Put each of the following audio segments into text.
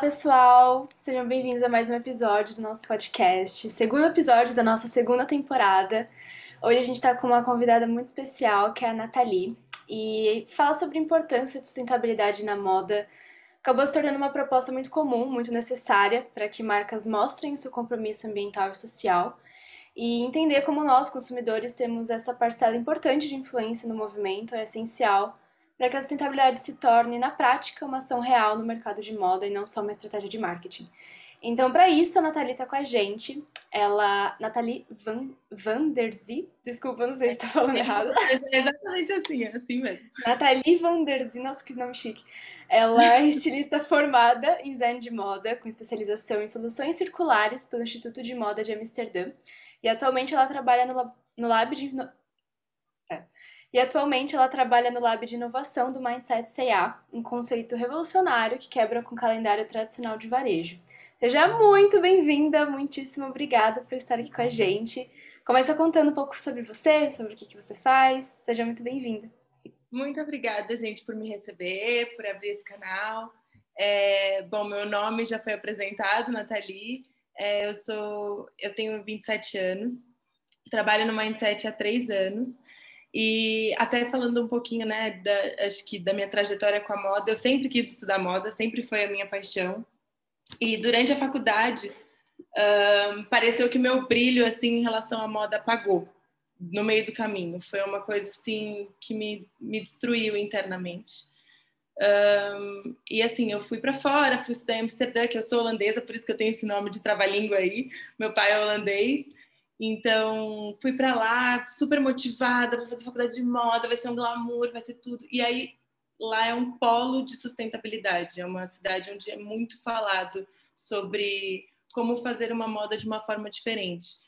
pessoal! Sejam bem-vindos a mais um episódio do nosso podcast, segundo episódio da nossa segunda temporada. Hoje a gente está com uma convidada muito especial, que é a Nathalie, e fala sobre a importância de sustentabilidade na moda. Acabou se tornando uma proposta muito comum, muito necessária para que marcas mostrem o seu compromisso ambiental e social e entender como nós, consumidores, temos essa parcela importante de influência no movimento é essencial para que a sustentabilidade se torne, na prática, uma ação real no mercado de moda e não só uma estratégia de marketing. Então, para isso, a Nathalie está com a gente. Ela, Nathalie Van, Van der Zee, desculpa, não sei se está falando errado. É exatamente assim, é assim mesmo. Nathalie Van der Zee, nossa, que nome chique. Ela é estilista formada em design de moda, com especialização em soluções circulares pelo Instituto de Moda de Amsterdã. E atualmente ela trabalha no, no Lab de... E atualmente ela trabalha no Lab de Inovação do Mindset CA, um conceito revolucionário que quebra com o calendário tradicional de varejo. Seja muito bem-vinda, muitíssimo obrigada por estar aqui com a gente. Começa contando um pouco sobre você, sobre o que, que você faz. Seja muito bem-vinda. Muito obrigada, gente, por me receber, por abrir esse canal. É, bom, meu nome já foi apresentado, Nathalie. É, eu sou, eu tenho 27 anos, trabalho no Mindset há três anos. E até falando um pouquinho, né, da, acho que da minha trajetória com a moda, eu sempre quis estudar moda, sempre foi a minha paixão. E durante a faculdade, um, pareceu que meu brilho, assim, em relação à moda apagou no meio do caminho. Foi uma coisa, assim, que me, me destruiu internamente. Um, e assim, eu fui para fora, fui estudar em Amsterdã, que eu sou holandesa, por isso que eu tenho esse nome de trava-língua aí. Meu pai é holandês. Então, fui para lá super motivada, vou fazer faculdade de moda, vai ser um glamour, vai ser tudo. E aí, lá é um polo de sustentabilidade, é uma cidade onde é muito falado sobre como fazer uma moda de uma forma diferente.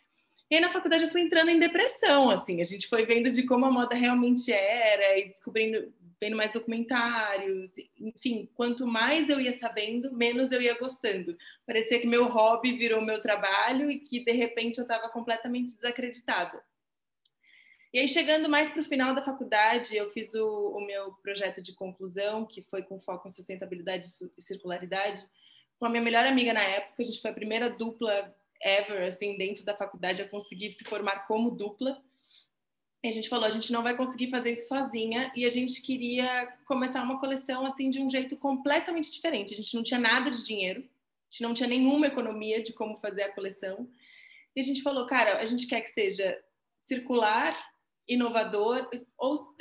E aí, na faculdade, eu fui entrando em depressão, assim, a gente foi vendo de como a moda realmente era e descobrindo vendo mais documentários, enfim, quanto mais eu ia sabendo, menos eu ia gostando. Parecia que meu hobby virou meu trabalho e que de repente eu estava completamente desacreditada. E aí, chegando mais para o final da faculdade, eu fiz o, o, meu projeto de conclusão, que foi com foco em sustentabilidade e circularidade, com a minha melhor amiga na época. A gente foi a primeira dupla ever, assim, dentro da faculdade a conseguir se formar como dupla. A gente falou, a gente não vai conseguir fazer isso sozinha e a gente queria começar uma coleção assim de um jeito completamente diferente. A gente não tinha nada de dinheiro, a gente não tinha nenhuma economia de como fazer a coleção. E a gente falou, cara, a gente quer que seja circular, inovador ou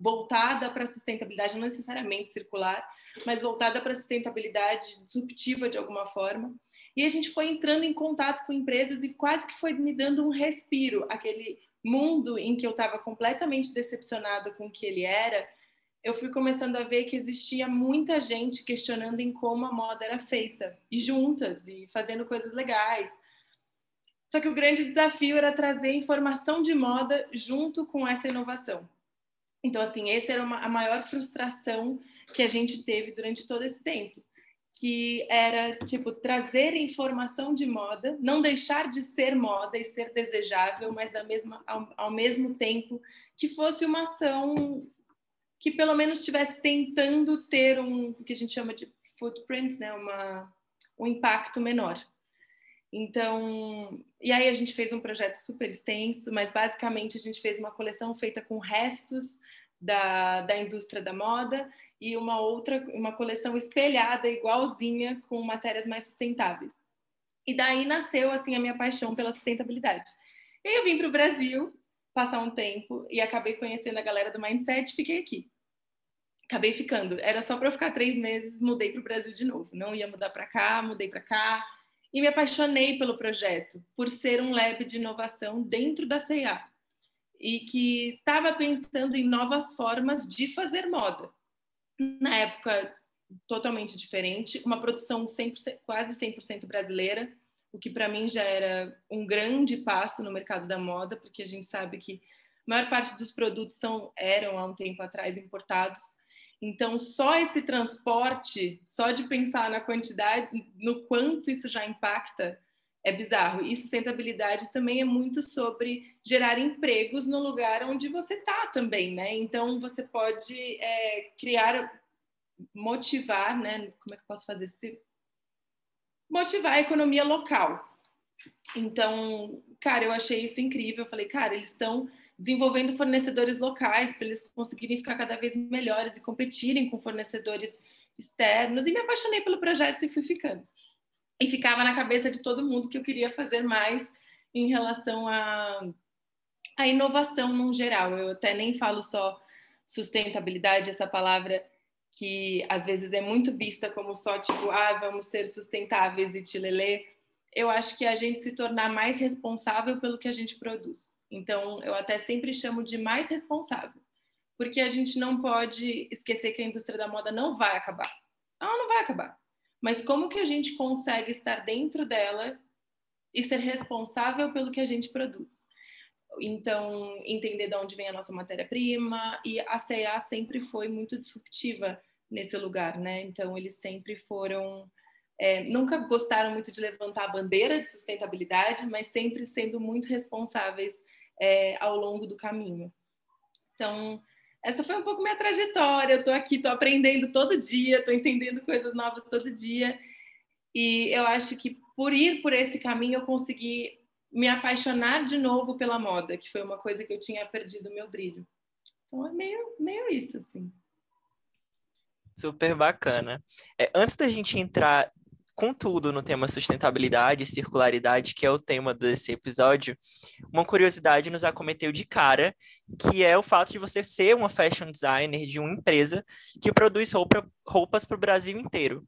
voltada para a sustentabilidade, não necessariamente circular, mas voltada para a sustentabilidade disruptiva de alguma forma. E a gente foi entrando em contato com empresas e quase que foi me dando um respiro, aquele mundo em que eu estava completamente decepcionada com o que ele era, eu fui começando a ver que existia muita gente questionando em como a moda era feita, e juntas, e fazendo coisas legais. Só que o grande desafio era trazer informação de moda junto com essa inovação. Então, assim, essa era uma, a maior frustração que a gente teve durante todo esse tempo que era tipo trazer informação de moda, não deixar de ser moda e ser desejável, mas da mesma ao, ao mesmo tempo que fosse uma ação que pelo menos estivesse tentando ter um o que a gente chama de footprint, né, uma um impacto menor. Então, e aí a gente fez um projeto super extenso, mas basicamente a gente fez uma coleção feita com restos da, da indústria da moda e uma outra, uma coleção espelhada, igualzinha, com matérias mais sustentáveis. E daí nasceu, assim, a minha paixão pela sustentabilidade. E aí eu vim para o Brasil passar um tempo e acabei conhecendo a galera do Mindset e fiquei aqui. Acabei ficando. Era só para eu ficar três meses, mudei para o Brasil de novo. Não ia mudar para cá, mudei para cá. E me apaixonei pelo projeto, por ser um lab de inovação dentro da CIA e que estava pensando em novas formas de fazer moda. Na época, totalmente diferente, uma produção 100%, quase 100% brasileira, o que para mim já era um grande passo no mercado da moda, porque a gente sabe que a maior parte dos produtos são, eram há um tempo atrás importados. Então, só esse transporte, só de pensar na quantidade, no quanto isso já impacta é bizarro. E sustentabilidade também é muito sobre gerar empregos no lugar onde você está também, né? Então você pode é, criar, motivar, né? Como é que eu posso fazer? motivar a economia local. Então, cara, eu achei isso incrível. Eu falei, cara, eles estão desenvolvendo fornecedores locais para eles conseguirem ficar cada vez melhores e competirem com fornecedores externos. E me apaixonei pelo projeto e fui ficando. E ficava na cabeça de todo mundo que eu queria fazer mais em relação a, a inovação no geral. Eu até nem falo só sustentabilidade, essa palavra que às vezes é muito vista como só tipo, ah, vamos ser sustentáveis e tilelê eu acho que a gente se tornar mais responsável pelo que a gente produz. Então, eu até sempre chamo de mais responsável, porque a gente não pode esquecer que a indústria da moda não vai acabar. Ela não vai acabar. Mas como que a gente consegue estar dentro dela e ser responsável pelo que a gente produz? Então, entender de onde vem a nossa matéria-prima e a CEA sempre foi muito disruptiva nesse lugar, né? Então, eles sempre foram é, nunca gostaram muito de levantar a bandeira de sustentabilidade, mas sempre sendo muito responsáveis é, ao longo do caminho. Então, essa foi um pouco minha trajetória. Eu estou aqui, estou aprendendo todo dia, estou entendendo coisas novas todo dia. E eu acho que por ir por esse caminho eu consegui me apaixonar de novo pela moda, que foi uma coisa que eu tinha perdido o meu brilho. Então é meio, meio isso, assim. Super bacana. É, antes da gente entrar Contudo, no tema sustentabilidade e circularidade, que é o tema desse episódio, uma curiosidade nos acometeu de cara, que é o fato de você ser uma fashion designer de uma empresa que produz roupa, roupas para o Brasil inteiro.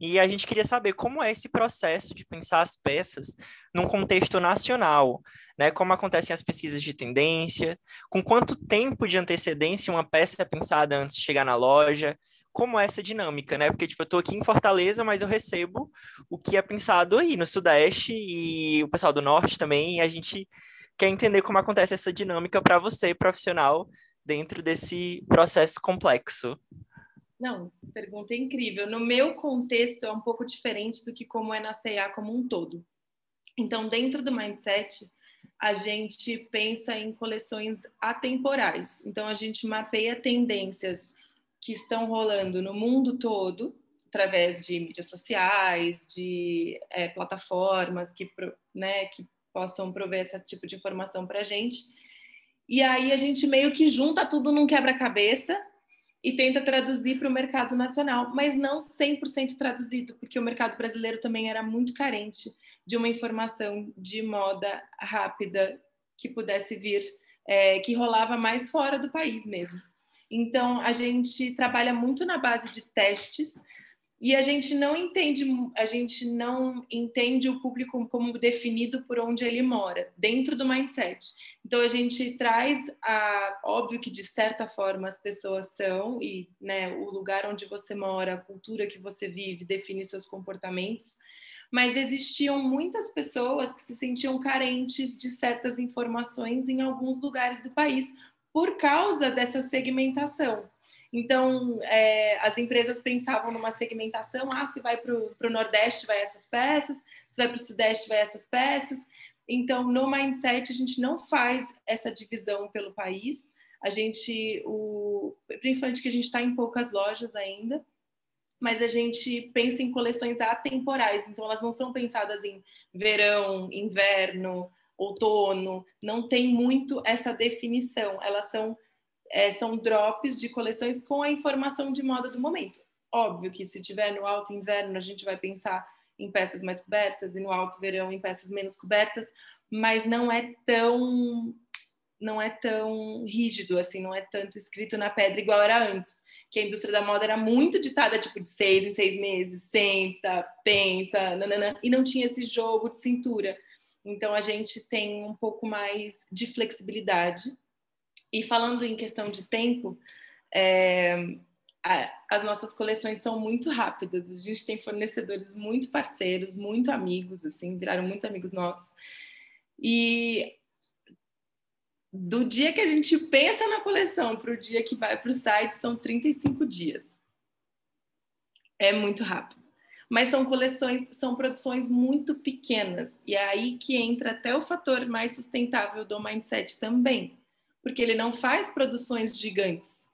E a gente queria saber como é esse processo de pensar as peças num contexto nacional, né? Como acontecem as pesquisas de tendência, com quanto tempo de antecedência uma peça é pensada antes de chegar na loja, como é essa dinâmica, né? Porque, tipo, eu tô aqui em Fortaleza, mas eu recebo o que é pensado aí no Sudeste e o pessoal do Norte também, e a gente quer entender como acontece essa dinâmica para você, profissional, dentro desse processo complexo. Não, pergunta incrível. No meu contexto é um pouco diferente do que como é na CA como um todo. Então, dentro do mindset, a gente pensa em coleções atemporais. Então, a gente mapeia tendências que estão rolando no mundo todo, através de mídias sociais, de é, plataformas que, né, que possam prover esse tipo de informação para a gente. E aí a gente meio que junta tudo num quebra-cabeça e tenta traduzir para o mercado nacional, mas não 100% traduzido, porque o mercado brasileiro também era muito carente de uma informação de moda rápida que pudesse vir, é, que rolava mais fora do país mesmo. Então, a gente trabalha muito na base de testes e a gente não entende, a gente não entende o público como definido por onde ele mora, dentro do mindset. Então a gente traz a, óbvio que de certa forma as pessoas são e, né, o lugar onde você mora, a cultura que você vive define seus comportamentos, mas existiam muitas pessoas que se sentiam carentes de certas informações em alguns lugares do país por causa dessa segmentação. Então, é, as empresas pensavam numa segmentação: ah, se vai para o Nordeste, vai essas peças, se vai para o Sudeste, vai essas peças. Então, no mindset, a gente não faz essa divisão pelo país. A gente, o, principalmente que a gente está em poucas lojas ainda, mas a gente pensa em coleções atemporais. Então, elas não são pensadas em verão, inverno, outono, não tem muito essa definição. Elas são, é, são drops de coleções com a informação de moda do momento. Óbvio que se tiver no alto inverno, a gente vai pensar em peças mais cobertas e no alto verão em peças menos cobertas, mas não é tão não é tão rígido assim, não é tanto escrito na pedra igual era antes, que a indústria da moda era muito ditada tipo de seis em seis meses, senta, pensa, nanana, e não tinha esse jogo de cintura. Então a gente tem um pouco mais de flexibilidade. E falando em questão de tempo, é, a, as nossas coleções são muito rápidas. A gente tem fornecedores muito parceiros, muito amigos, assim, viraram muito amigos nossos. E do dia que a gente pensa na coleção para o dia que vai para o site são 35 dias. É muito rápido mas são coleções, são produções muito pequenas. E é aí que entra até o fator mais sustentável do mindset também, porque ele não faz produções gigantes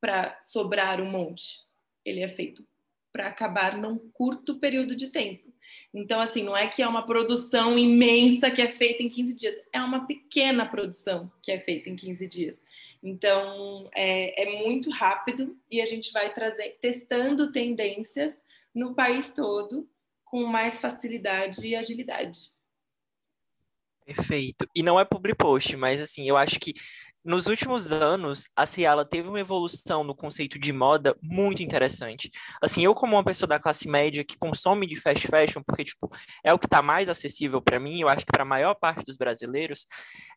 para sobrar um monte. Ele é feito para acabar num curto período de tempo. Então, assim, não é que é uma produção imensa que é feita em 15 dias, é uma pequena produção que é feita em 15 dias. Então, é, é muito rápido e a gente vai trazer, testando tendências no país todo com mais facilidade e agilidade. Perfeito. E não é public post, mas assim, eu acho que nos últimos anos, a Ciala teve uma evolução no conceito de moda muito interessante. Assim, eu como uma pessoa da classe média que consome de fast fashion, porque tipo, é o que está mais acessível para mim, eu acho que para a maior parte dos brasileiros,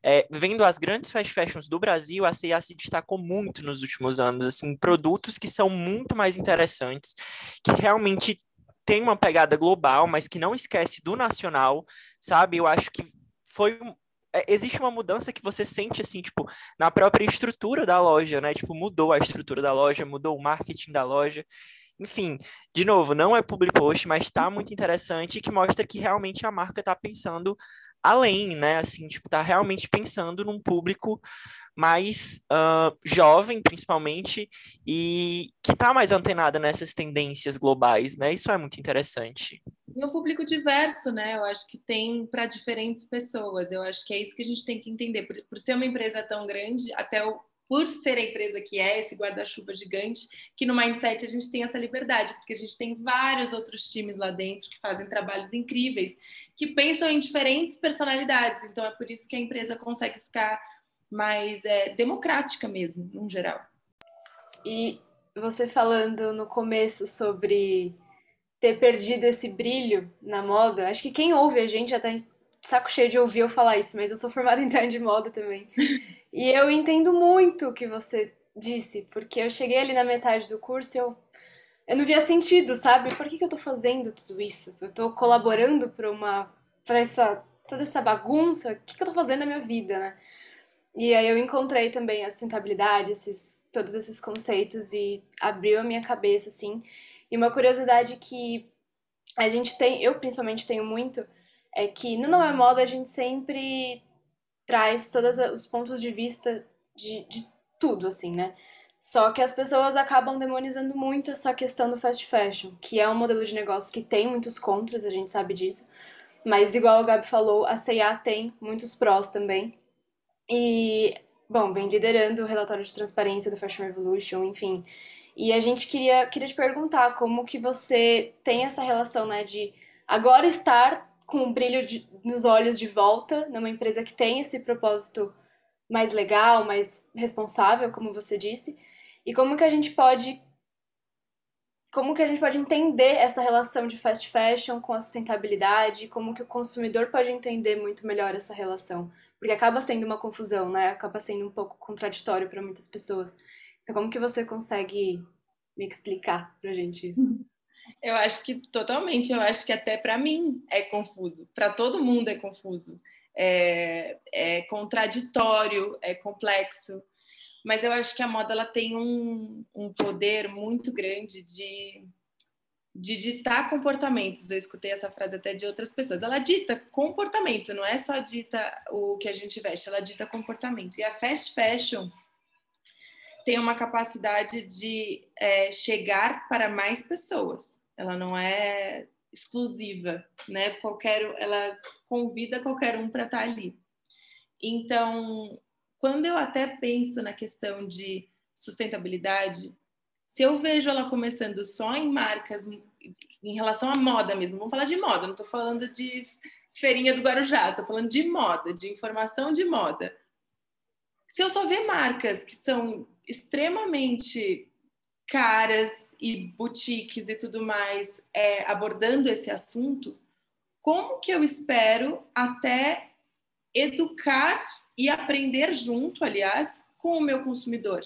é, vendo as grandes fast fashions do Brasil, a C&A se destacou muito nos últimos anos, assim, produtos que são muito mais interessantes, que realmente tem uma pegada global, mas que não esquece do nacional, sabe? Eu acho que foi existe uma mudança que você sente assim, tipo, na própria estrutura da loja, né? Tipo, mudou a estrutura da loja, mudou o marketing da loja. Enfim, de novo, não é public post, mas está muito interessante e que mostra que realmente a marca está pensando além, né? Assim, tipo, tá realmente pensando num público mais uh, jovem, principalmente, e que está mais antenada nessas tendências globais, né? Isso é muito interessante. E um público diverso, né? Eu acho que tem para diferentes pessoas. Eu acho que é isso que a gente tem que entender. Por, por ser uma empresa tão grande, até o, por ser a empresa que é, esse guarda-chuva gigante, que no Mindset a gente tem essa liberdade, porque a gente tem vários outros times lá dentro que fazem trabalhos incríveis, que pensam em diferentes personalidades. Então é por isso que a empresa consegue ficar mais é, democrática mesmo, no geral. E você falando no começo sobre ter perdido esse brilho na moda, acho que quem ouve a gente já tá saco cheio de ouvir eu falar isso, mas eu sou formada em design de moda também. e eu entendo muito o que você disse, porque eu cheguei ali na metade do curso e eu, eu não via sentido, sabe? Por que, que eu tô fazendo tudo isso? Eu tô colaborando para uma. para essa. toda essa bagunça? O que, que eu tô fazendo na minha vida, né? E aí eu encontrei também a sustentabilidade, esses, todos esses conceitos e abriu a minha cabeça, assim. E uma curiosidade que a gente tem, eu principalmente tenho muito, é que no Não é Moda a gente sempre traz todos os pontos de vista de, de tudo, assim, né? Só que as pessoas acabam demonizando muito essa questão do fast fashion, que é um modelo de negócio que tem muitos contras, a gente sabe disso. Mas, igual o Gabi falou, a C&A tem muitos prós também. E, bom, vem liderando o relatório de transparência do Fashion Revolution, enfim. E a gente queria, queria te perguntar como que você tem essa relação, né, de agora estar com o brilho de, nos olhos de volta numa empresa que tem esse propósito mais legal, mais responsável, como você disse, e como que a gente pode como que a gente pode entender essa relação de fast fashion com a sustentabilidade, como que o consumidor pode entender muito melhor essa relação, porque acaba sendo uma confusão, né? Acaba sendo um pouco contraditório para muitas pessoas. Então, como que você consegue me explicar pra gente isso? Eu acho que totalmente, eu acho que até para mim é confuso, para todo mundo é confuso, é, é contraditório, é complexo mas eu acho que a moda ela tem um, um poder muito grande de, de ditar comportamentos. Eu escutei essa frase até de outras pessoas. Ela dita comportamento, não é só dita o que a gente veste, ela dita comportamento. E a fast fashion tem uma capacidade de é, chegar para mais pessoas. Ela não é exclusiva, né? Qualquer, ela convida qualquer um para estar ali. Então, quando eu até penso na questão de sustentabilidade, se eu vejo ela começando só em marcas em relação à moda mesmo, vamos falar de moda, não estou falando de feirinha do Guarujá, estou falando de moda, de informação de moda. Se eu só ver marcas que são extremamente caras e boutiques e tudo mais é, abordando esse assunto, como que eu espero até educar e aprender junto, aliás, com o meu consumidor.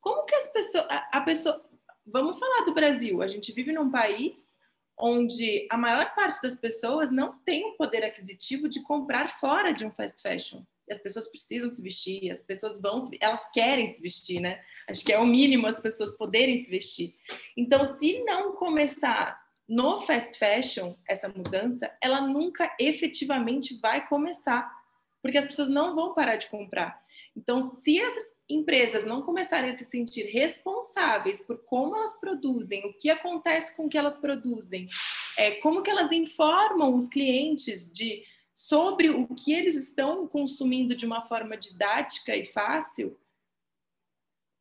Como que as pessoas, a, a pessoa, vamos falar do Brasil, a gente vive num país onde a maior parte das pessoas não tem o poder aquisitivo de comprar fora de um fast fashion. E as pessoas precisam se vestir, as pessoas vão, elas querem se vestir, né? Acho que é o mínimo as pessoas poderem se vestir. Então, se não começar no fast fashion essa mudança, ela nunca efetivamente vai começar porque as pessoas não vão parar de comprar. Então, se essas empresas não começarem a se sentir responsáveis por como elas produzem, o que acontece com o que elas produzem, é, como que elas informam os clientes de sobre o que eles estão consumindo de uma forma didática e fácil,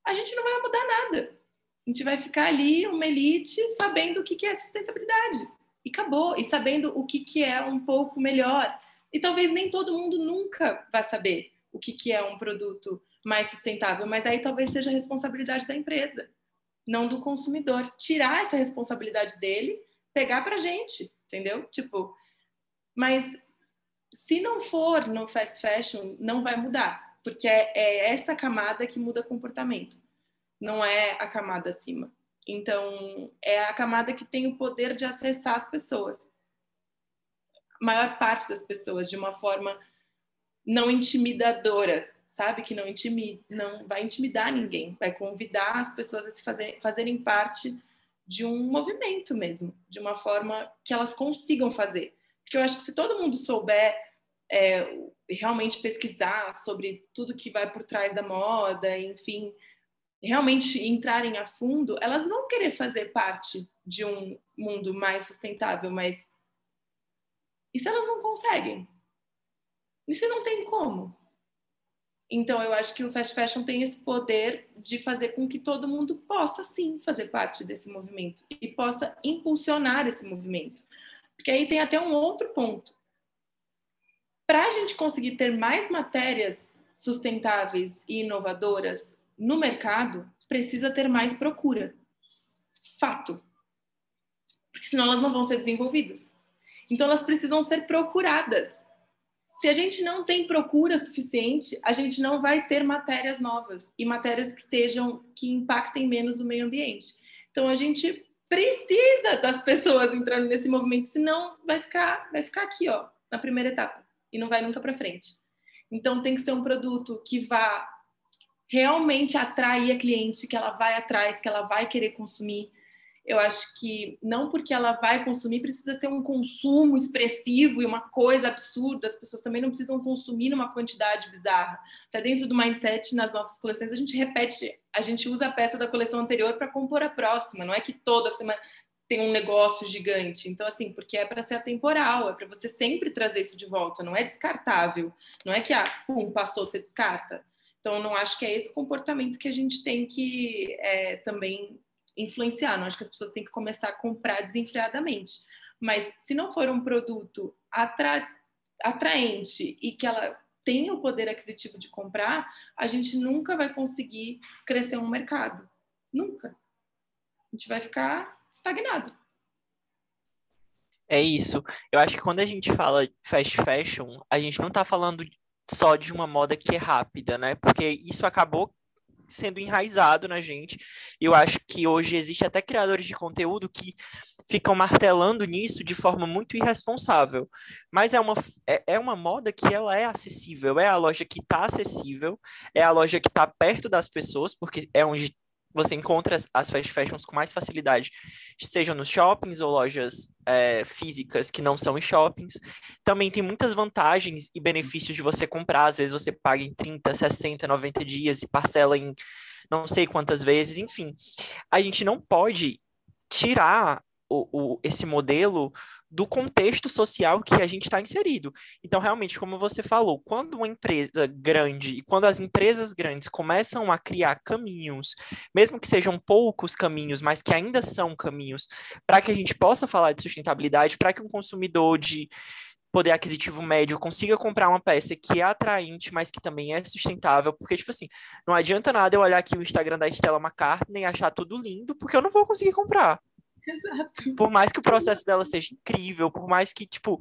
a gente não vai mudar nada. A gente vai ficar ali, uma elite, sabendo o que é sustentabilidade. E acabou. E sabendo o que é um pouco melhor. E talvez nem todo mundo nunca vai saber o que é um produto mais sustentável, mas aí talvez seja a responsabilidade da empresa, não do consumidor. Tirar essa responsabilidade dele, pegar pra gente, entendeu? Tipo, mas se não for no fast fashion, não vai mudar, porque é, é essa camada que muda comportamento, não é a camada acima. Então, é a camada que tem o poder de acessar as pessoas. Maior parte das pessoas, de uma forma não intimidadora, sabe? Que não, intimida, não vai intimidar ninguém, vai convidar as pessoas a se fazer, fazerem parte de um movimento mesmo, de uma forma que elas consigam fazer. Porque eu acho que se todo mundo souber é, realmente pesquisar sobre tudo que vai por trás da moda, enfim, realmente entrarem a fundo, elas vão querer fazer parte de um mundo mais sustentável, mas e se elas não conseguem? E se não tem como? Então, eu acho que o fast fashion tem esse poder de fazer com que todo mundo possa, sim, fazer parte desse movimento e possa impulsionar esse movimento. Porque aí tem até um outro ponto. Para a gente conseguir ter mais matérias sustentáveis e inovadoras no mercado, precisa ter mais procura. Fato. Porque senão elas não vão ser desenvolvidas. Então, elas precisam ser procuradas se a gente não tem procura suficiente, a gente não vai ter matérias novas e matérias que sejam que impactem menos o meio ambiente. Então a gente precisa das pessoas entrando nesse movimento, senão vai ficar vai ficar aqui, ó, na primeira etapa e não vai nunca para frente. Então tem que ser um produto que vá realmente atrair a cliente, que ela vai atrás, que ela vai querer consumir, eu acho que não porque ela vai consumir precisa ser um consumo expressivo e uma coisa absurda, as pessoas também não precisam consumir numa quantidade bizarra. Até dentro do mindset, nas nossas coleções, a gente repete, a gente usa a peça da coleção anterior para compor a próxima, não é que toda semana tem um negócio gigante. Então, assim, porque é para ser atemporal, é para você sempre trazer isso de volta, não é descartável. Não é que, ah, pum, passou, você descarta. Então, não acho que é esse comportamento que a gente tem que é, também influenciar. Não acho que as pessoas têm que começar a comprar desenfreadamente. Mas se não for um produto atra atraente e que ela tenha o poder aquisitivo de comprar, a gente nunca vai conseguir crescer um mercado. Nunca. A gente vai ficar estagnado. É isso. Eu acho que quando a gente fala fast fashion, a gente não está falando só de uma moda que é rápida, né? Porque isso acabou sendo enraizado na gente. Eu acho que hoje existe até criadores de conteúdo que ficam martelando nisso de forma muito irresponsável. Mas é uma, é, é uma moda que ela é acessível, é a loja que está acessível, é a loja que está perto das pessoas, porque é onde você encontra as fast fashions com mais facilidade, sejam nos shoppings ou lojas é, físicas que não são em shoppings. Também tem muitas vantagens e benefícios de você comprar. Às vezes você paga em 30, 60, 90 dias e parcela em não sei quantas vezes. Enfim, a gente não pode tirar o, o, esse modelo do contexto social que a gente está inserido. Então, realmente, como você falou, quando uma empresa grande e quando as empresas grandes começam a criar caminhos, mesmo que sejam poucos caminhos, mas que ainda são caminhos, para que a gente possa falar de sustentabilidade, para que um consumidor de poder aquisitivo médio consiga comprar uma peça que é atraente, mas que também é sustentável, porque, tipo assim, não adianta nada eu olhar aqui o Instagram da Stella McCartney e achar tudo lindo, porque eu não vou conseguir comprar. Exato. Por mais que o processo dela seja incrível, por mais que, tipo,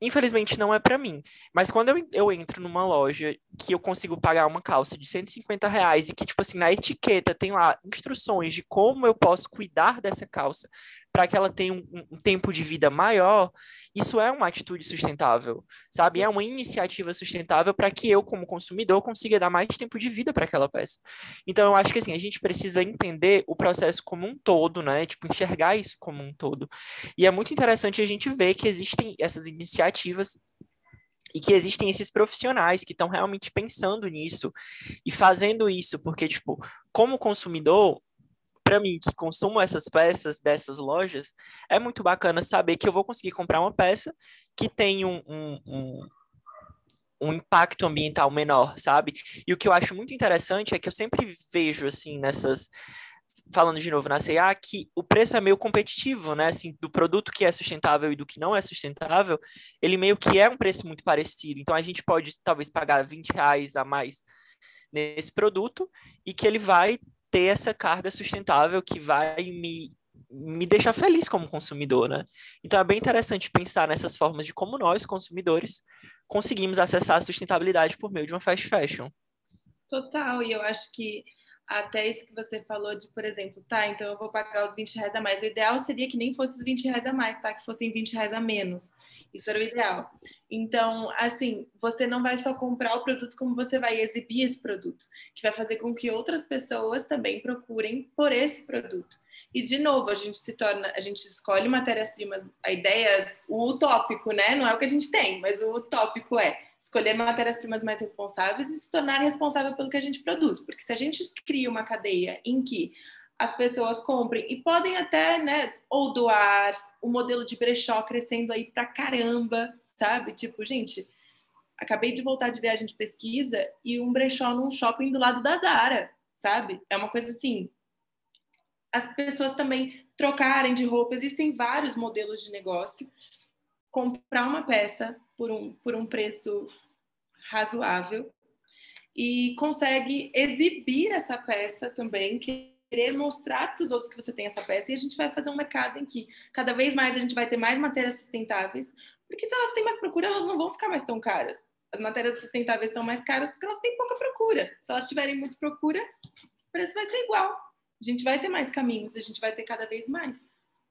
infelizmente não é para mim. Mas quando eu, eu entro numa loja que eu consigo pagar uma calça de 150 reais e que, tipo assim, na etiqueta tem lá instruções de como eu posso cuidar dessa calça para que ela tenha um, um, tempo de vida maior, isso é uma atitude sustentável, sabe? É uma iniciativa sustentável para que eu, como consumidor, consiga dar mais tempo de vida para aquela peça. Então, eu acho que assim, a gente precisa entender o processo como um todo, né? Tipo, enxergar isso como um todo. E é muito interessante a gente ver que existem essas iniciativas e que existem esses profissionais que estão realmente pensando nisso e fazendo isso, porque, tipo, como consumidor, para mim, que consumo essas peças dessas lojas, é muito bacana saber que eu vou conseguir comprar uma peça que tem um, um, um, um impacto ambiental menor, sabe? E o que eu acho muito interessante é que eu sempre vejo, assim, nessas falando de novo na CA, que o preço é meio competitivo, né? Assim, do produto que é sustentável e do que não é sustentável, ele meio que é um preço muito parecido. Então a gente pode talvez pagar 20 reais a mais nesse produto e que ele vai ter essa carga sustentável que vai me, me deixar feliz como consumidor, né? Então é bem interessante pensar nessas formas de como nós, consumidores, conseguimos acessar a sustentabilidade por meio de uma fast fashion. Total, e eu acho que até isso que você falou de, por exemplo, tá, então eu vou pagar os 20 reais a mais. O ideal seria que nem fosse os 20 reais a mais, tá? Que fossem 20 reais a menos. Isso era o ideal. Então, assim, você não vai só comprar o produto, como você vai exibir esse produto, que vai fazer com que outras pessoas também procurem por esse produto. E, de novo, a gente se torna, a gente escolhe matérias-primas, a ideia, o utópico, né? Não é o que a gente tem, mas o utópico é escolher matérias-primas mais responsáveis e se tornar responsável pelo que a gente produz. Porque se a gente cria uma cadeia em que as pessoas comprem e podem até, né, ou doar, o modelo de brechó crescendo aí pra caramba, sabe? Tipo, gente, acabei de voltar de viagem de pesquisa e um brechó num shopping do lado da Zara, sabe? É uma coisa assim. As pessoas também trocarem de roupa, existem vários modelos de negócio. Comprar uma peça por um, por um preço razoável e consegue exibir essa peça também, querer mostrar para os outros que você tem essa peça e a gente vai fazer um mercado em que cada vez mais a gente vai ter mais matérias sustentáveis, porque se elas têm mais procura, elas não vão ficar mais tão caras. As matérias sustentáveis são mais caras porque elas têm pouca procura. Se elas tiverem muita procura, o preço vai ser igual. A gente vai ter mais caminhos, a gente vai ter cada vez mais.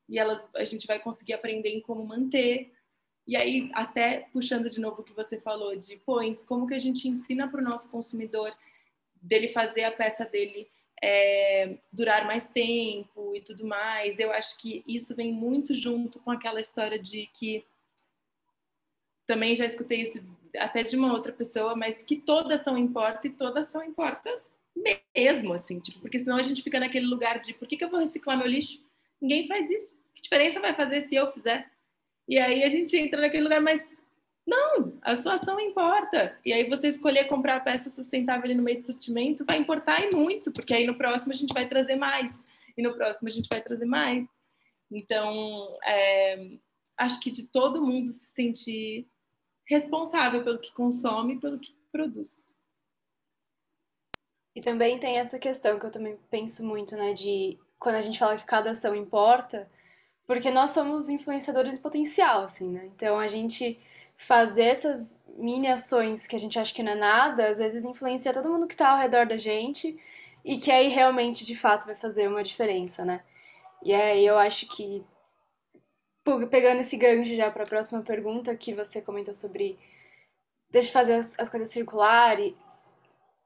E elas, a gente vai conseguir aprender em como manter, e aí, até puxando de novo o que você falou de, pô, como que a gente ensina para o nosso consumidor dele fazer a peça dele é, durar mais tempo e tudo mais. Eu acho que isso vem muito junto com aquela história de que também já escutei isso até de uma outra pessoa, mas que toda ação importa e toda ação importa mesmo, assim, tipo, porque senão a gente fica naquele lugar de por que, que eu vou reciclar meu lixo? Ninguém faz isso. Que diferença vai fazer se eu fizer? E aí a gente entra naquele lugar, mas não, a sua ação importa. E aí você escolher comprar a peça sustentável ali no meio do sortimento vai importar e muito, porque aí no próximo a gente vai trazer mais. E no próximo a gente vai trazer mais. Então, é, acho que de todo mundo se sentir responsável pelo que consome e pelo que produz. E também tem essa questão que eu também penso muito, né, de quando a gente fala que cada ação importa, porque nós somos influenciadores em potencial, assim, né? Então a gente fazer essas mini ações que a gente acha que não é nada, às vezes influencia todo mundo que tá ao redor da gente e que aí realmente, de fato, vai fazer uma diferença, né? E aí eu acho que, pegando esse gancho já para a próxima pergunta que você comentou sobre deixa fazer as, as coisas circularem,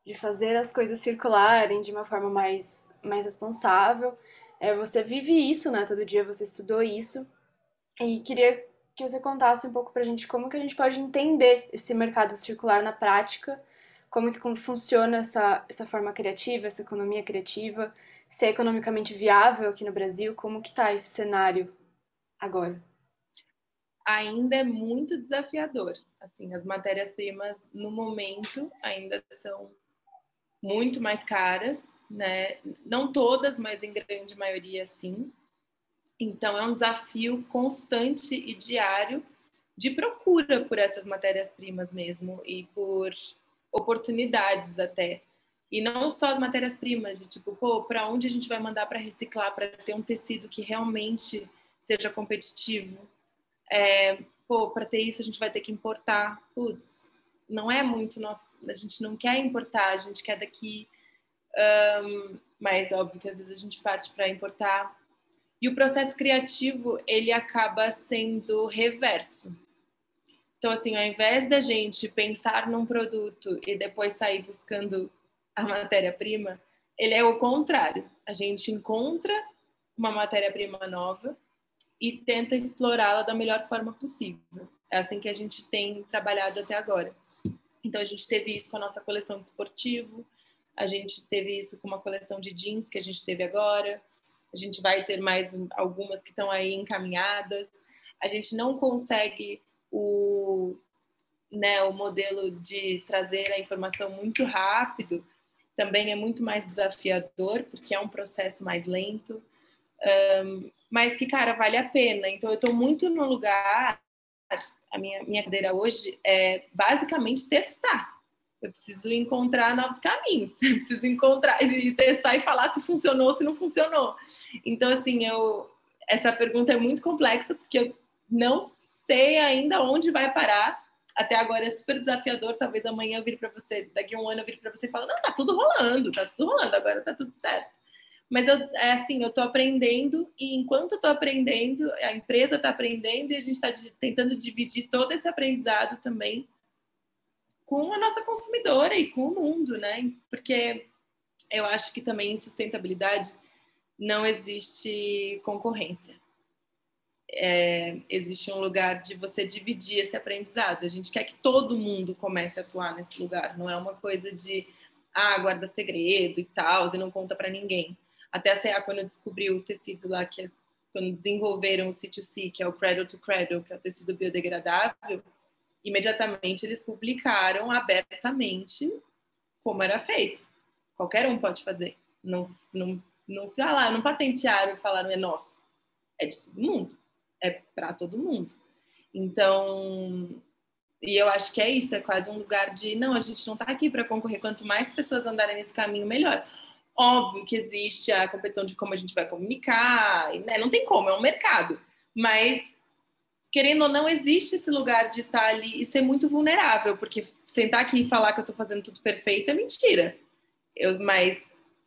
de fazer as coisas circularem de uma forma mais, mais responsável. É, você vive isso, né? Todo dia você estudou isso. E queria que você contasse um pouco pra gente como que a gente pode entender esse mercado circular na prática, como que funciona essa, essa forma criativa, essa economia criativa, se é economicamente viável aqui no Brasil, como que tá esse cenário agora? Ainda é muito desafiador. Assim, as matérias-primas no momento ainda são muito mais caras né? Não todas, mas em grande maioria sim. Então é um desafio constante e diário de procura por essas matérias-primas mesmo e por oportunidades até. E não só as matérias-primas, de tipo, pô, para onde a gente vai mandar para reciclar para ter um tecido que realmente seja competitivo? É, pô, para ter isso a gente vai ter que importar. Putz, não é muito nosso, a gente não quer importar, a gente quer daqui um, mas óbvio que às vezes a gente parte para importar. E o processo criativo, ele acaba sendo reverso. Então, assim, ao invés da gente pensar num produto e depois sair buscando a matéria-prima, ele é o contrário. A gente encontra uma matéria-prima nova e tenta explorá-la da melhor forma possível. É assim que a gente tem trabalhado até agora. Então, a gente teve isso com a nossa coleção de esportivo, a gente teve isso com uma coleção de jeans que a gente teve agora, a gente vai ter mais algumas que estão aí encaminhadas. A gente não consegue o, né, o modelo de trazer a informação muito rápido, também é muito mais desafiador, porque é um processo mais lento, um, mas que, cara, vale a pena. Então, eu estou muito no lugar a minha, minha cadeira hoje é basicamente testar. Eu preciso encontrar novos caminhos, eu preciso encontrar e testar e falar se funcionou ou se não funcionou. Então, assim, eu essa pergunta é muito complexa porque eu não sei ainda onde vai parar. Até agora é super desafiador. Talvez amanhã eu vire para você, daqui a um ano eu vire para você e fale: não, tá tudo rolando, tá tudo rolando, agora tá tudo certo. Mas eu, é assim, eu estou aprendendo e enquanto eu tô aprendendo, a empresa está aprendendo e a gente está tentando dividir todo esse aprendizado também com a nossa consumidora e com o mundo, né? Porque eu acho que também em sustentabilidade não existe concorrência. É, existe um lugar de você dividir esse aprendizado. A gente quer que todo mundo comece a atuar nesse lugar. Não é uma coisa de ah, guarda segredo e tal, e não conta para ninguém. Até a CA, quando descobriu o tecido lá, que é, quando desenvolveram o C2C, que é o Cradle to Cradle, que é o tecido biodegradável, imediatamente eles publicaram abertamente como era feito. Qualquer um pode fazer. Não, não, não falaram, não patentearam e falaram é nosso. É de todo mundo. É para todo mundo. Então, e eu acho que é isso, é quase um lugar de não, a gente não está aqui para concorrer. Quanto mais pessoas andarem nesse caminho, melhor. Óbvio que existe a competição de como a gente vai comunicar, né? não tem como, é um mercado. Mas, querendo ou não, existe esse lugar de estar ali e ser muito vulnerável, porque sentar aqui e falar que eu estou fazendo tudo perfeito é mentira. Eu, mas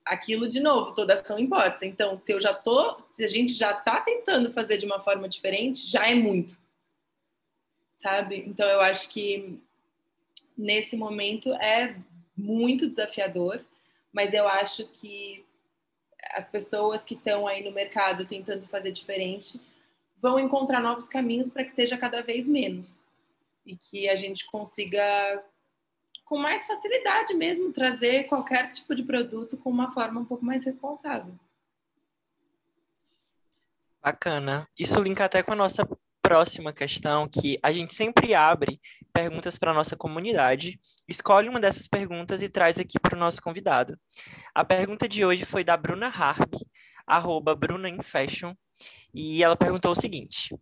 aquilo, de novo, toda ação importa. Então, se eu já tô, se a gente já está tentando fazer de uma forma diferente, já é muito. Sabe? Então, eu acho que nesse momento é muito desafiador mas eu acho que as pessoas que estão aí no mercado tentando fazer diferente vão encontrar novos caminhos para que seja cada vez menos e que a gente consiga com mais facilidade mesmo trazer qualquer tipo de produto com uma forma um pouco mais responsável. Bacana. Isso linka até com a nossa próxima questão, que a gente sempre abre perguntas para a nossa comunidade, escolhe uma dessas perguntas e traz aqui para o nosso convidado. A pergunta de hoje foi da Bruna Harp, arroba Bruna Fashion, e ela perguntou o seguinte: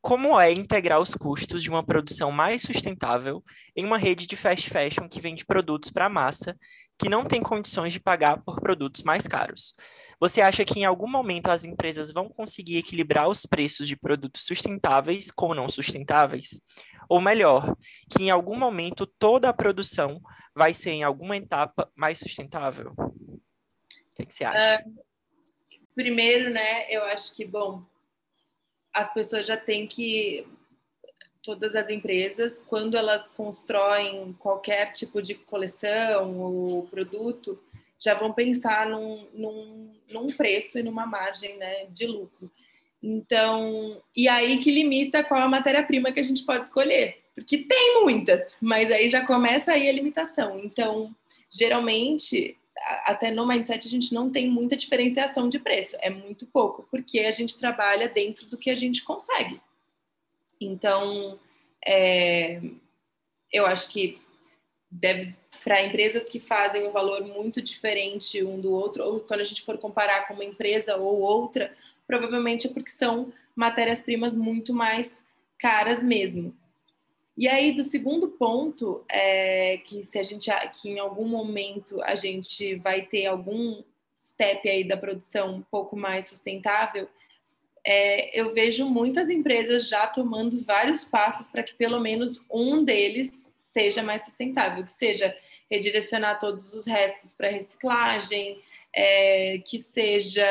como é integrar os custos de uma produção mais sustentável em uma rede de fast fashion que vende produtos para massa que não tem condições de pagar por produtos mais caros. Você acha que em algum momento as empresas vão conseguir equilibrar os preços de produtos sustentáveis com não sustentáveis? Ou melhor, que em algum momento toda a produção vai ser em alguma etapa mais sustentável? O que, é que você acha? Uh, primeiro, né, eu acho que, bom, as pessoas já têm que todas as empresas, quando elas constroem qualquer tipo de coleção ou produto, já vão pensar num, num, num preço e numa margem né, de lucro. Então, e aí que limita qual a matéria-prima que a gente pode escolher, porque tem muitas, mas aí já começa aí a limitação. Então, geralmente, até no mindset a gente não tem muita diferenciação de preço, é muito pouco, porque a gente trabalha dentro do que a gente consegue. Então, é, eu acho que deve para empresas que fazem um valor muito diferente um do outro, ou quando a gente for comparar com uma empresa ou outra, provavelmente é porque são matérias-primas muito mais caras mesmo. E aí, do segundo ponto, é que se a gente que em algum momento a gente vai ter algum step aí da produção um pouco mais sustentável, é, eu vejo muitas empresas já tomando vários passos para que pelo menos um deles seja mais sustentável, que seja redirecionar todos os restos para reciclagem, é, que seja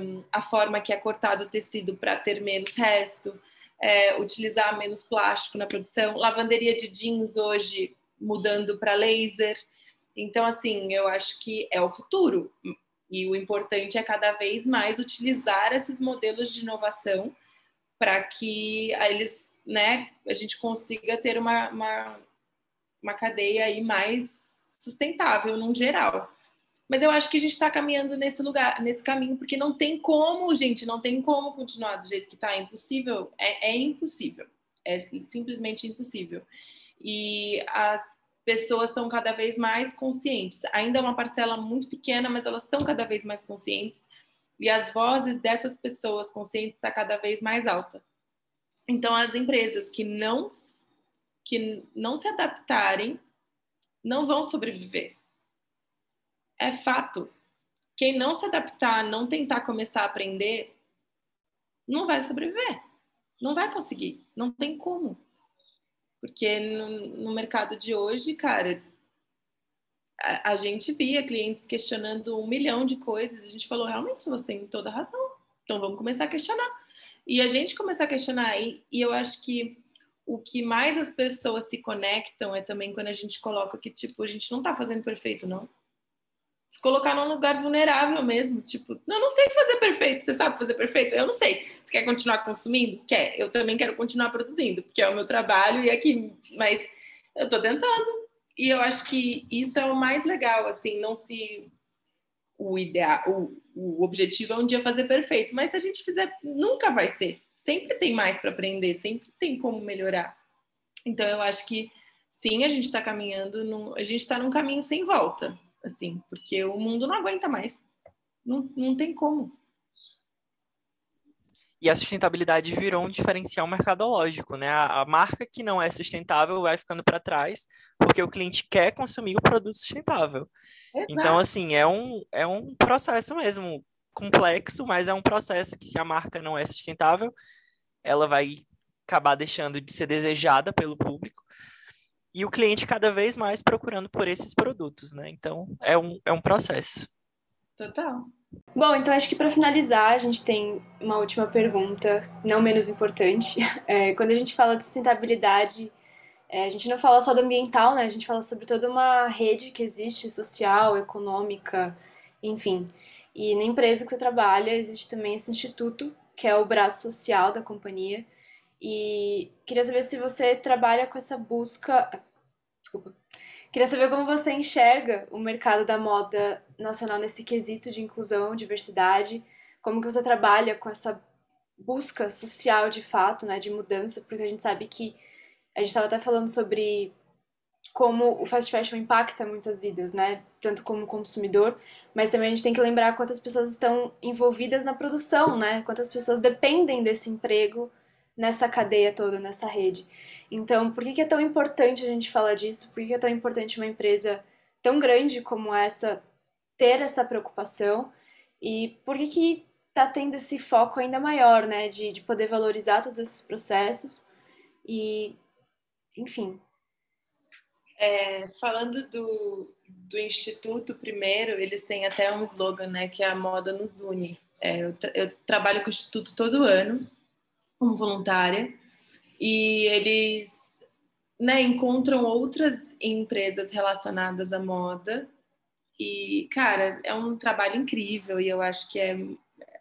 um, a forma que é cortado o tecido para ter menos resto, é, utilizar menos plástico na produção, lavanderia de jeans hoje mudando para laser. Então, assim, eu acho que é o futuro. E o importante é cada vez mais utilizar esses modelos de inovação para que eles né, a gente consiga ter uma, uma, uma cadeia aí mais sustentável num geral. Mas eu acho que a gente está caminhando nesse lugar, nesse caminho, porque não tem como, gente, não tem como continuar do jeito que está. É impossível, é, é impossível. É simplesmente impossível. E as pessoas estão cada vez mais conscientes. Ainda é uma parcela muito pequena, mas elas estão cada vez mais conscientes. E as vozes dessas pessoas conscientes está cada vez mais alta. Então, as empresas que não que não se adaptarem não vão sobreviver. É fato. Quem não se adaptar, não tentar começar a aprender, não vai sobreviver. Não vai conseguir. Não tem como. Porque no, no mercado de hoje, cara, a, a, gente via clientes questionando um milhão de coisas. A gente falou, realmente, você tem toda razão. Então vamos começar a questionar. E a gente começar a questionar. E, e eu acho que o que mais as pessoas se conectam é também quando a gente coloca que, tipo, a gente não está fazendo perfeito, não se colocar num lugar vulnerável mesmo. Tipo, eu não sei fazer perfeito. Você sabe fazer perfeito? Eu não sei. Você quer continuar consumindo? Quer. Eu também quero continuar produzindo, porque é o meu trabalho e aqui. Mas eu tô tentando. E eu acho que isso é o mais legal, assim, não se. O ideal, o, o objetivo é um dia fazer perfeito, mas se a gente fizer, nunca vai ser. Sempre tem mais para aprender, sempre tem como melhorar. Então eu acho que sim, a gente está caminhando, num, a gente está num caminho sem volta assim, porque o mundo não aguenta mais. Não, não tem como. E a sustentabilidade virou um diferencial mercadológico, né? A, a marca que não é sustentável vai ficando para trás, porque o cliente quer consumir o produto sustentável. Exato. Então, assim, é um, é um processo mesmo complexo, mas é um processo que se a marca não é sustentável, ela vai acabar deixando de ser desejada pelo público e o cliente cada vez mais procurando por esses produtos, né? Então, é um, é um processo. Total. Bom, então acho que para finalizar, a gente tem uma última pergunta, não menos importante. É, quando a gente fala de sustentabilidade, é, a gente não fala só do ambiental, né? A gente fala sobre toda uma rede que existe, social, econômica, enfim. E na empresa que você trabalha, existe também esse instituto, que é o braço social da companhia, e queria saber se você trabalha com essa busca. Desculpa. Queria saber como você enxerga o mercado da moda nacional nesse quesito de inclusão, diversidade, como que você trabalha com essa busca social de fato, né, de mudança, porque a gente sabe que a gente estava até falando sobre como o fast fashion impacta muitas vidas, né, tanto como consumidor, mas também a gente tem que lembrar quantas pessoas estão envolvidas na produção, né, quantas pessoas dependem desse emprego nessa cadeia toda, nessa rede. Então, por que, é tão importante a gente falar disso? Por que, que é tão importante uma empresa tão grande como essa ter essa preocupação? E por que que tá tendo esse foco ainda maior, né, de, de poder valorizar todos esses processos e, enfim. É, falando do, do Instituto, primeiro, eles têm até um slogan, né, que é a moda nos une. É, eu, tra eu trabalho com o Instituto todo ano, como voluntária e eles né, encontram outras empresas relacionadas à moda. E cara é um trabalho incrível e eu acho que é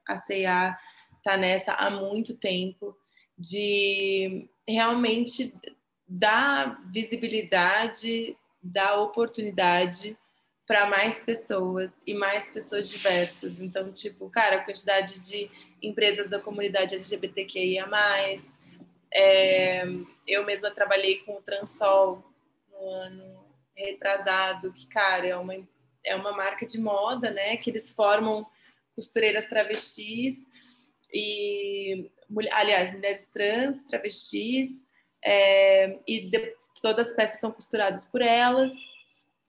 a C&A tá nessa há muito tempo de realmente dar visibilidade, dar oportunidade para mais pessoas e mais pessoas diversas. Então, tipo, cara, a quantidade de empresas da comunidade LGBTQIA+. É, eu mesma trabalhei com o Transol no ano retrasado, que, cara, é uma, é uma marca de moda, né? Que eles formam costureiras travestis e, aliás, mulheres trans, travestis, é, e de, todas as peças são costuradas por elas.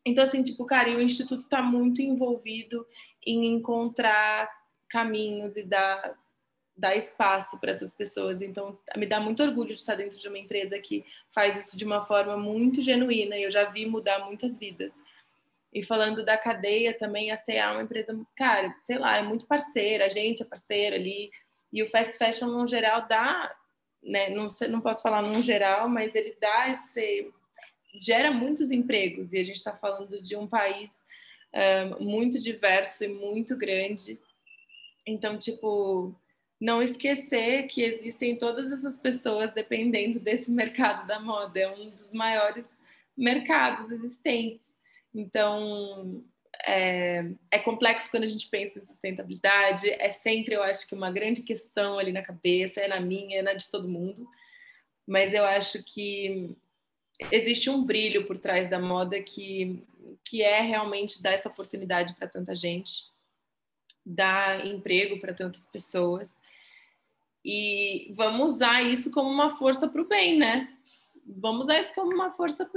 Então, assim, tipo, cara, o Instituto está muito envolvido em encontrar caminhos e dar, dar espaço para essas pessoas. Então, me dá muito orgulho de estar dentro de uma empresa que faz isso de uma forma muito genuína e eu já vi mudar muitas vidas. E falando da cadeia também, a CA é uma empresa, cara, sei lá, é muito parceira, a gente é parceira ali. E o fast fashion, no geral, dá, né, não, sei, não posso falar no geral, mas ele dá esse. Gera muitos empregos. E a gente está falando de um país muito diverso e muito grande então, tipo, não esquecer que existem todas essas pessoas dependendo desse mercado da moda. É um dos maiores mercados existentes. Então, é, é, complexo quando a gente pensa em sustentabilidade. É sempre, eu acho que uma grande questão ali na cabeça, é na minha, é na de todo mundo. Mas eu acho que existe um brilho por trás da moda que, que é realmente dar essa oportunidade para tanta gente, dar emprego para tantas pessoas. E vamos usar isso como uma força para o bem, né? Vamos usar isso como uma força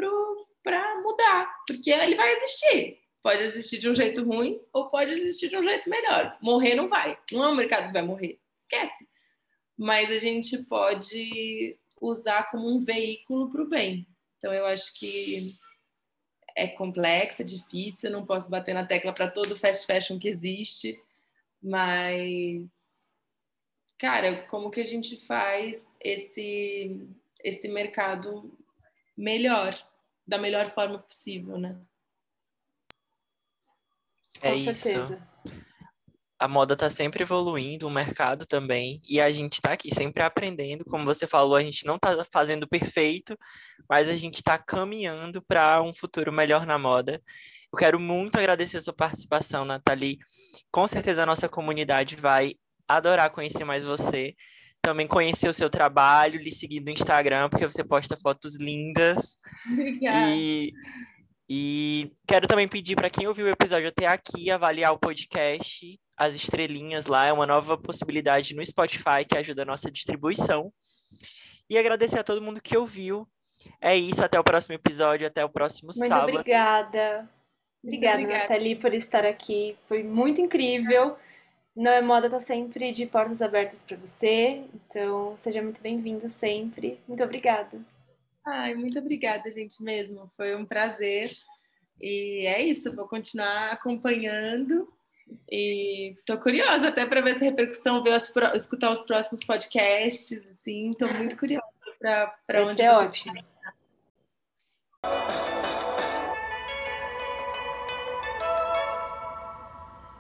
para mudar, porque ele vai existir. Pode existir de um jeito ruim ou pode existir de um jeito melhor. Morrer não vai. Não é um mercado que vai morrer. Esquece. Mas a gente pode usar como um veículo para o bem. Então, eu acho que é complexo, é difícil. Não posso bater na tecla para todo fast fashion que existe, mas cara, como que a gente faz esse, esse mercado melhor, da melhor forma possível, né? É Com isso. A moda está sempre evoluindo, o mercado também, e a gente está aqui sempre aprendendo. Como você falou, a gente não está fazendo perfeito, mas a gente está caminhando para um futuro melhor na moda. Eu quero muito agradecer a sua participação, Nathalie. Com certeza a nossa comunidade vai adorar conhecer mais você. Também conhecer o seu trabalho, lhe seguir no Instagram, porque você posta fotos lindas. Obrigada. E, e quero também pedir para quem ouviu o episódio até aqui avaliar o podcast, as estrelinhas lá, é uma nova possibilidade no Spotify que ajuda a nossa distribuição. E agradecer a todo mundo que ouviu. É isso, até o próximo episódio, até o próximo muito sábado. Obrigada. Obrigada, obrigada, Nathalie, por estar aqui. Foi muito incrível. Não é Moda tá sempre de portas abertas para você, então seja muito bem-vinda sempre. Muito obrigada. Ai, muito obrigada, gente, mesmo. Foi um prazer. E é isso, vou continuar acompanhando. E tô curiosa até para ver essa repercussão, ver as, escutar os próximos podcasts, assim. Tô muito curiosa para onde Vai ser ótimo.